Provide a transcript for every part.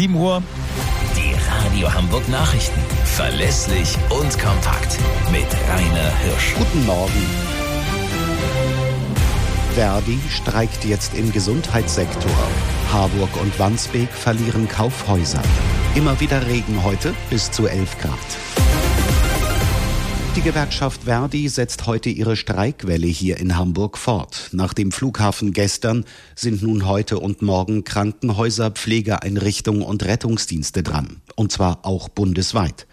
7 Uhr. Die Radio Hamburg Nachrichten. Verlässlich und kompakt. Mit Rainer Hirsch. Guten Morgen. Verdi streikt jetzt im Gesundheitssektor. Harburg und Wandsbek verlieren Kaufhäuser. Immer wieder Regen heute bis zu 11 Grad. Die Gewerkschaft Verdi setzt heute ihre Streikwelle hier in Hamburg fort. Nach dem Flughafen gestern sind nun heute und morgen Krankenhäuser, Pflegeeinrichtungen und Rettungsdienste dran. Und zwar auch bundesweit.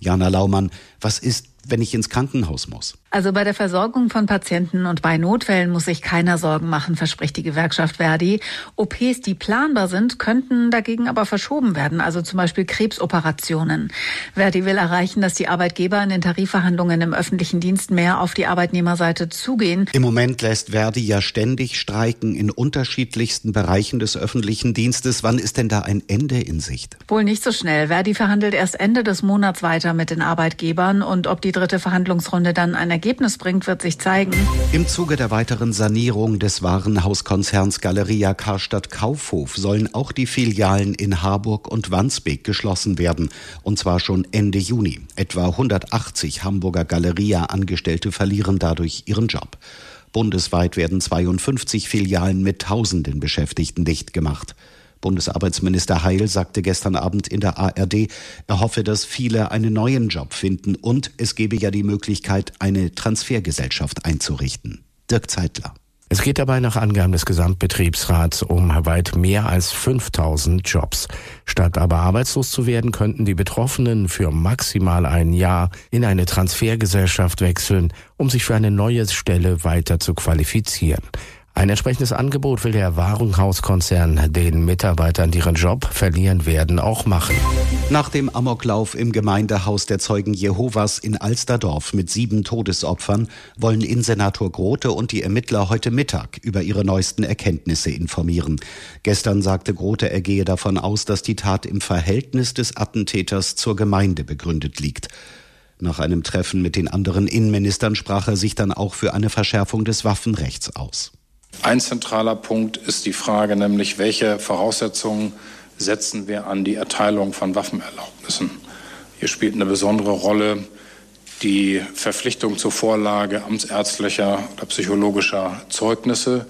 Jana Laumann, was ist, wenn ich ins Krankenhaus muss? Also bei der Versorgung von Patienten und bei Notfällen muss sich keiner Sorgen machen, verspricht die Gewerkschaft Verdi. OPs, die planbar sind, könnten dagegen aber verschoben werden, also zum Beispiel Krebsoperationen. Verdi will erreichen, dass die Arbeitgeber in den Tarifverhandlungen im öffentlichen Dienst mehr auf die Arbeitnehmerseite zugehen. Im Moment lässt Verdi ja ständig streiken in unterschiedlichsten Bereichen des öffentlichen Dienstes. Wann ist denn da ein Ende in Sicht? Wohl nicht so schnell. Verdi verhandelt erst Ende des Monats weiter mit den Arbeitgebern und ob die dritte Verhandlungsrunde dann ein Ergebnis bringt, wird sich zeigen. Im Zuge der weiteren Sanierung des Warenhauskonzerns Galeria Karstadt Kaufhof sollen auch die Filialen in Harburg und Wandsbek geschlossen werden. Und zwar schon Ende Juni. Etwa 180 Hamburger Galeria-Angestellte verlieren dadurch ihren Job. Bundesweit werden 52 Filialen mit tausenden Beschäftigten dicht gemacht. Bundesarbeitsminister Heil sagte gestern Abend in der ARD, er hoffe, dass viele einen neuen Job finden und es gebe ja die Möglichkeit, eine Transfergesellschaft einzurichten. Dirk Zeitler. Es geht dabei nach Angaben des Gesamtbetriebsrats um weit mehr als 5000 Jobs. Statt aber arbeitslos zu werden, könnten die Betroffenen für maximal ein Jahr in eine Transfergesellschaft wechseln, um sich für eine neue Stelle weiter zu qualifizieren. Ein entsprechendes Angebot will der Warenhauskonzern den Mitarbeitern, die ihren Job verlieren werden, auch machen. Nach dem Amoklauf im Gemeindehaus der Zeugen Jehovas in Alsterdorf mit sieben Todesopfern wollen Innensenator Grote und die Ermittler heute Mittag über ihre neuesten Erkenntnisse informieren. Gestern sagte Grote, er gehe davon aus, dass die Tat im Verhältnis des Attentäters zur Gemeinde begründet liegt. Nach einem Treffen mit den anderen Innenministern sprach er sich dann auch für eine Verschärfung des Waffenrechts aus. Ein zentraler Punkt ist die Frage nämlich, welche Voraussetzungen setzen wir an die Erteilung von Waffenerlaubnissen. Hier spielt eine besondere Rolle die Verpflichtung zur Vorlage amtsärztlicher oder psychologischer Zeugnisse,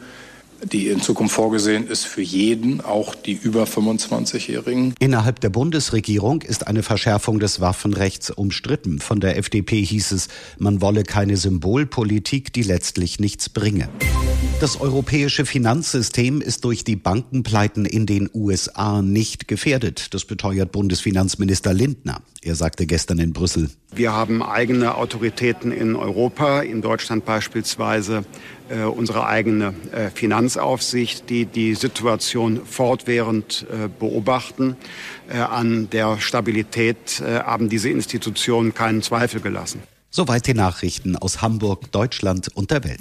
die in Zukunft vorgesehen ist für jeden, auch die über 25-Jährigen. Innerhalb der Bundesregierung ist eine Verschärfung des Waffenrechts umstritten. Von der FDP hieß es, man wolle keine Symbolpolitik, die letztlich nichts bringe. Das europäische Finanzsystem ist durch die Bankenpleiten in den USA nicht gefährdet. Das beteuert Bundesfinanzminister Lindner. Er sagte gestern in Brüssel. Wir haben eigene Autoritäten in Europa, in Deutschland beispielsweise äh, unsere eigene äh, Finanzaufsicht, die die Situation fortwährend äh, beobachten. Äh, an der Stabilität äh, haben diese Institutionen keinen Zweifel gelassen. Soweit die Nachrichten aus Hamburg, Deutschland und der Welt.